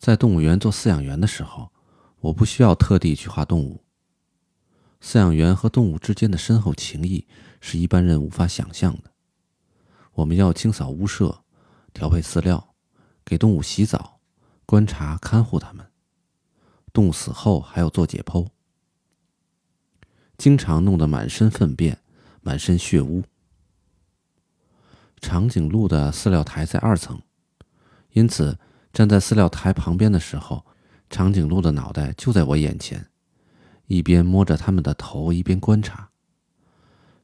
在动物园做饲养员的时候，我不需要特地去画动物。饲养员和动物之间的深厚情谊是一般人无法想象的。我们要清扫屋舍，调配饲料，给动物洗澡，观察看护它们。动物死后还要做解剖，经常弄得满身粪便、满身血污。长颈鹿的饲料台在二层，因此站在饲料台旁边的时候，长颈鹿的脑袋就在我眼前，一边摸着它们的头，一边观察。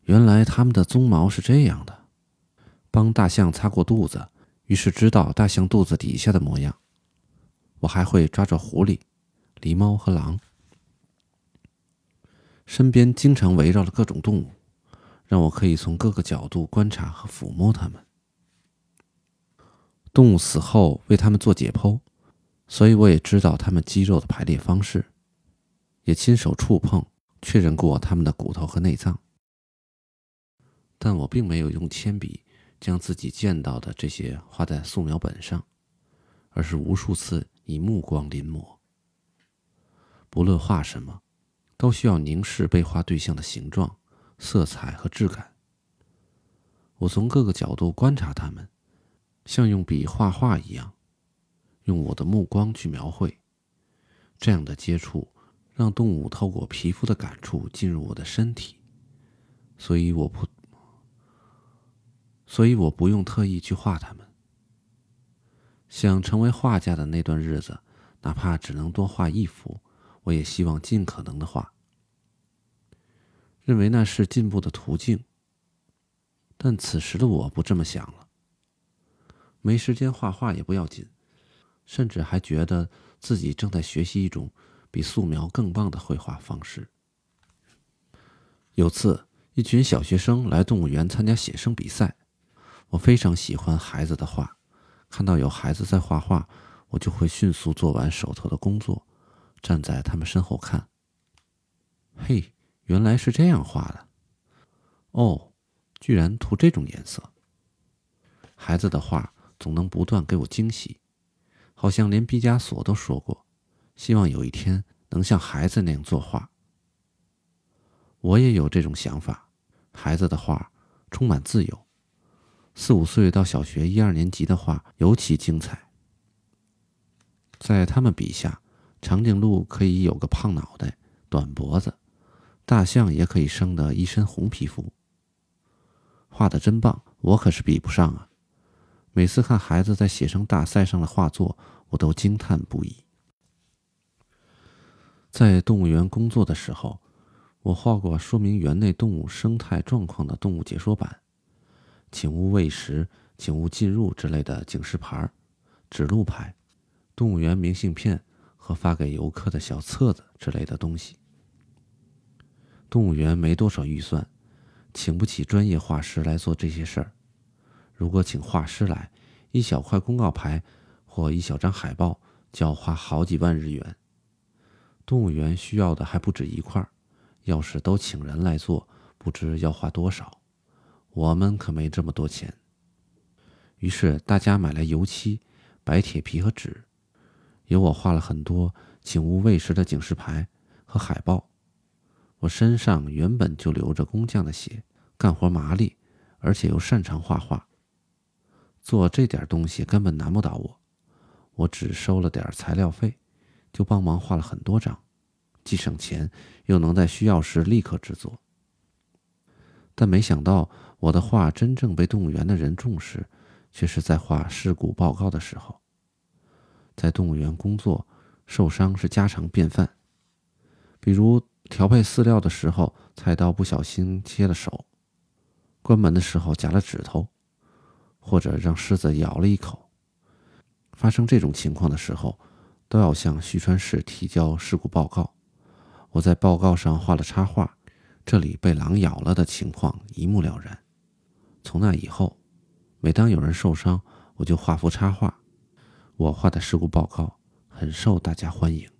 原来它们的鬃毛是这样的。帮大象擦过肚子，于是知道大象肚子底下的模样。我还会抓抓狐狸。狸猫和狼，身边经常围绕着各种动物，让我可以从各个角度观察和抚摸它们。动物死后为它们做解剖，所以我也知道它们肌肉的排列方式，也亲手触碰确认过它们的骨头和内脏。但我并没有用铅笔将自己见到的这些画在素描本上，而是无数次以目光临摹。不论画什么，都需要凝视被画对象的形状、色彩和质感。我从各个角度观察它们，像用笔画画一样，用我的目光去描绘。这样的接触，让动物透过皮肤的感触进入我的身体，所以我不，所以我不用特意去画它们。想成为画家的那段日子，哪怕只能多画一幅。我也希望尽可能的画，认为那是进步的途径。但此时的我不这么想了。没时间画画也不要紧，甚至还觉得自己正在学习一种比素描更棒的绘画方式。有次，一群小学生来动物园参加写生比赛，我非常喜欢孩子的画，看到有孩子在画画，我就会迅速做完手头的工作。站在他们身后看。嘿，原来是这样画的，哦，居然涂这种颜色。孩子的画总能不断给我惊喜，好像连毕加索都说过，希望有一天能像孩子那样作画。我也有这种想法，孩子的画充满自由，四五岁到小学一二年级的画尤其精彩，在他们笔下。长颈鹿可以有个胖脑袋、短脖子，大象也可以生得一身红皮肤。画的真棒，我可是比不上啊！每次看孩子在写生大赛上的画作，我都惊叹不已。在动物园工作的时候，我画过说明园内动物生态状况的动物解说板，请勿喂食、请勿进入之类的警示牌、指路牌、动物园明信片。和发给游客的小册子之类的东西。动物园没多少预算，请不起专业画师来做这些事儿。如果请画师来，一小块公告牌或一小张海报就要花好几万日元。动物园需要的还不止一块，要是都请人来做，不知要花多少。我们可没这么多钱。于是大家买来油漆、白铁皮和纸。由我画了很多请勿喂食的警示牌和海报。我身上原本就流着工匠的血，干活麻利，而且又擅长画画。做这点东西根本难不倒我，我只收了点材料费，就帮忙画了很多张，既省钱又能在需要时立刻制作。但没想到我的画真正被动物园的人重视，却是在画事故报告的时候。在动物园工作，受伤是家常便饭。比如调配饲料的时候，菜刀不小心切了手；关门的时候夹了指头，或者让狮子咬了一口。发生这种情况的时候，都要向旭川市提交事故报告。我在报告上画了插画，这里被狼咬了的情况一目了然。从那以后，每当有人受伤，我就画幅插画。我画的事故报告很受大家欢迎。